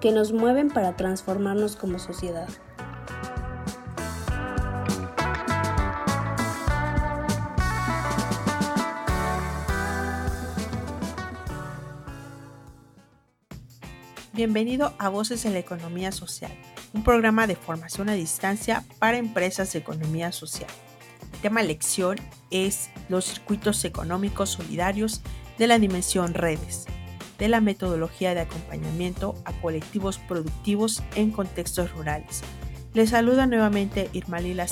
que nos mueven para transformarnos como sociedad. Bienvenido a Voces en la Economía Social, un programa de formación a distancia para empresas de economía social. El tema lección es los circuitos económicos solidarios de la dimensión redes, de la metodología de acompañamiento a colectivos productivos en contextos rurales. Les saluda nuevamente Irma Lila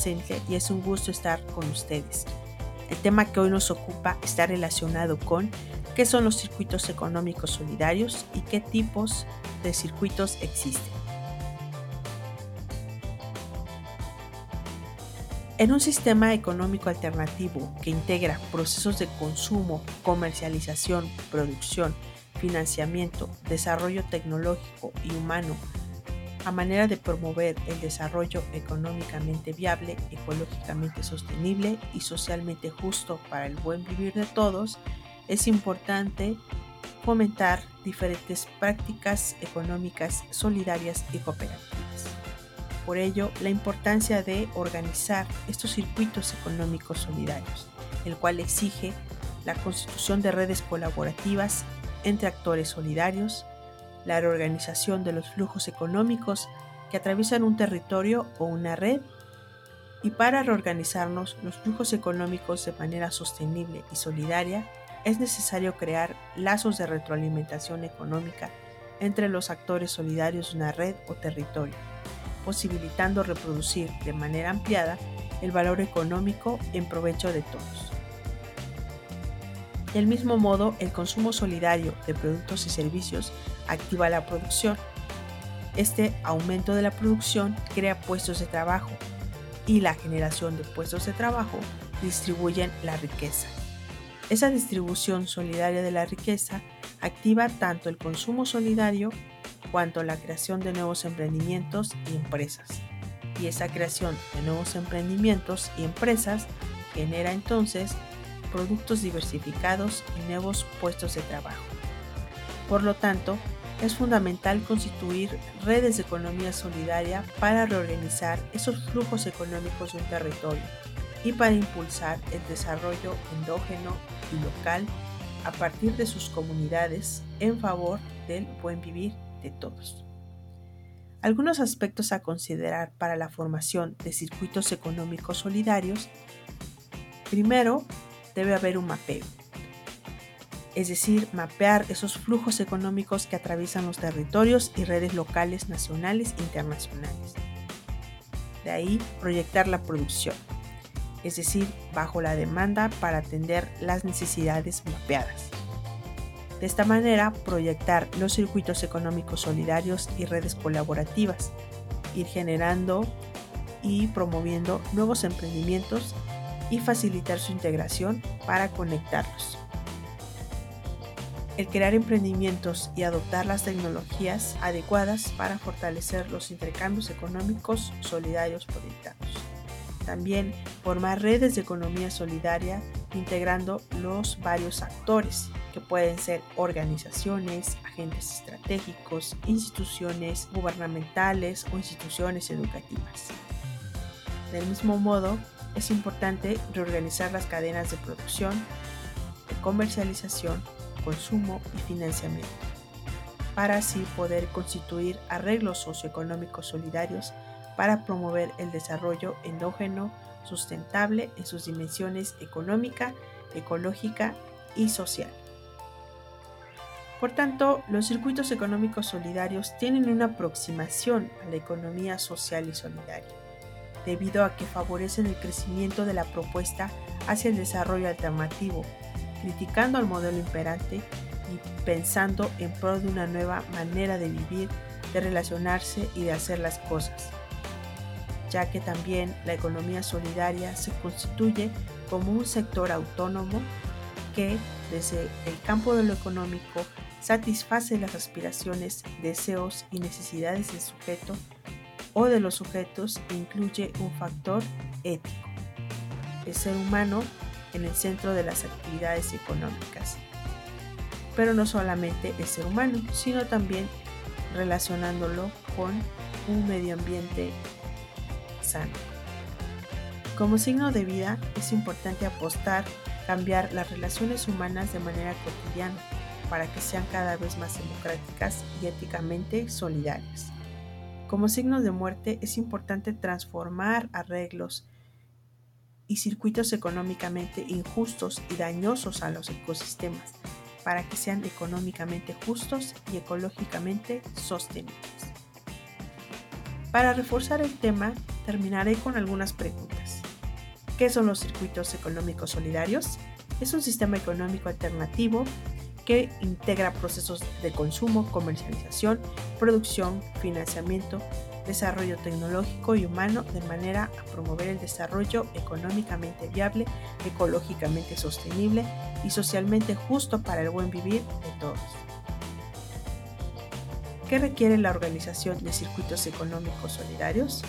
y es un gusto estar con ustedes. El tema que hoy nos ocupa está relacionado con qué son los circuitos económicos solidarios y qué tipos de circuitos existen. En un sistema económico alternativo que integra procesos de consumo, comercialización, producción, financiamiento, desarrollo tecnológico y humano, a manera de promover el desarrollo económicamente viable, ecológicamente sostenible y socialmente justo para el buen vivir de todos, es importante fomentar diferentes prácticas económicas solidarias y cooperativas. Por ello, la importancia de organizar estos circuitos económicos solidarios, el cual exige la constitución de redes colaborativas entre actores solidarios, la reorganización de los flujos económicos que atraviesan un territorio o una red y para reorganizarnos los flujos económicos de manera sostenible y solidaria es necesario crear lazos de retroalimentación económica entre los actores solidarios de una red o territorio, posibilitando reproducir de manera ampliada el valor económico en provecho de todos. Del mismo modo, el consumo solidario de productos y servicios activa la producción. Este aumento de la producción crea puestos de trabajo y la generación de puestos de trabajo distribuyen la riqueza. Esa distribución solidaria de la riqueza activa tanto el consumo solidario cuanto la creación de nuevos emprendimientos y empresas. Y esa creación de nuevos emprendimientos y empresas genera entonces productos diversificados y nuevos puestos de trabajo. Por lo tanto, es fundamental constituir redes de economía solidaria para reorganizar esos flujos económicos de un territorio y para impulsar el desarrollo endógeno y local a partir de sus comunidades en favor del buen vivir de todos. Algunos aspectos a considerar para la formación de circuitos económicos solidarios. Primero, debe haber un mapeo. Es decir, mapear esos flujos económicos que atraviesan los territorios y redes locales, nacionales e internacionales. De ahí, proyectar la producción, es decir, bajo la demanda para atender las necesidades mapeadas. De esta manera, proyectar los circuitos económicos solidarios y redes colaborativas, ir generando y promoviendo nuevos emprendimientos y facilitar su integración para conectarlos. El crear emprendimientos y adoptar las tecnologías adecuadas para fortalecer los intercambios económicos solidarios proyectados. También formar redes de economía solidaria integrando los varios actores, que pueden ser organizaciones, agentes estratégicos, instituciones gubernamentales o instituciones educativas. Del mismo modo, es importante reorganizar las cadenas de producción, de comercialización, consumo y financiamiento, para así poder constituir arreglos socioeconómicos solidarios para promover el desarrollo endógeno sustentable en sus dimensiones económica, ecológica y social. Por tanto, los circuitos económicos solidarios tienen una aproximación a la economía social y solidaria debido a que favorecen el crecimiento de la propuesta hacia el desarrollo alternativo, criticando al modelo imperante y pensando en pro de una nueva manera de vivir, de relacionarse y de hacer las cosas. ya que también la economía solidaria se constituye como un sector autónomo que desde el campo de lo económico satisface las aspiraciones, deseos y necesidades del sujeto o de los sujetos incluye un factor ético. El ser humano en el centro de las actividades económicas. Pero no solamente el ser humano, sino también relacionándolo con un medio ambiente sano. Como signo de vida es importante apostar, cambiar las relaciones humanas de manera cotidiana para que sean cada vez más democráticas y éticamente solidarias. Como signo de muerte es importante transformar arreglos y circuitos económicamente injustos y dañosos a los ecosistemas para que sean económicamente justos y ecológicamente sostenibles. Para reforzar el tema, terminaré con algunas preguntas. ¿Qué son los circuitos económicos solidarios? Es un sistema económico alternativo que integra procesos de consumo, comercialización, producción, financiamiento, desarrollo tecnológico y humano de manera a promover el desarrollo económicamente viable, ecológicamente sostenible y socialmente justo para el buen vivir de todos. ¿Qué requiere la organización de circuitos económicos solidarios?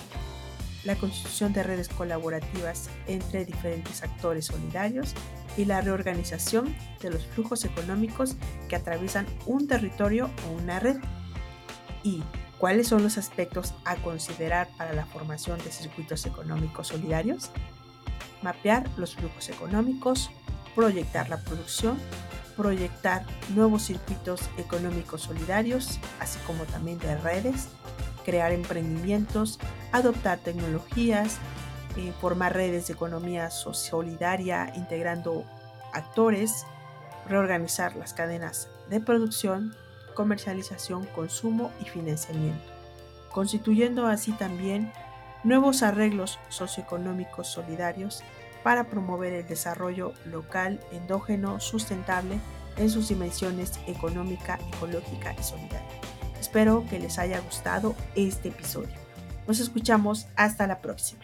La constitución de redes colaborativas entre diferentes actores solidarios y la reorganización de los flujos económicos que atraviesan un territorio o una red. Y ¿Cuáles son los aspectos a considerar para la formación de circuitos económicos solidarios? Mapear los flujos económicos, proyectar la producción, proyectar nuevos circuitos económicos solidarios, así como también de redes, crear emprendimientos, adoptar tecnologías, eh, formar redes de economía solidaria integrando actores, reorganizar las cadenas de producción, comercialización, consumo y financiamiento, constituyendo así también nuevos arreglos socioeconómicos solidarios para promover el desarrollo local endógeno sustentable en sus dimensiones económica, ecológica y solidaria. Espero que les haya gustado este episodio. Nos escuchamos hasta la próxima.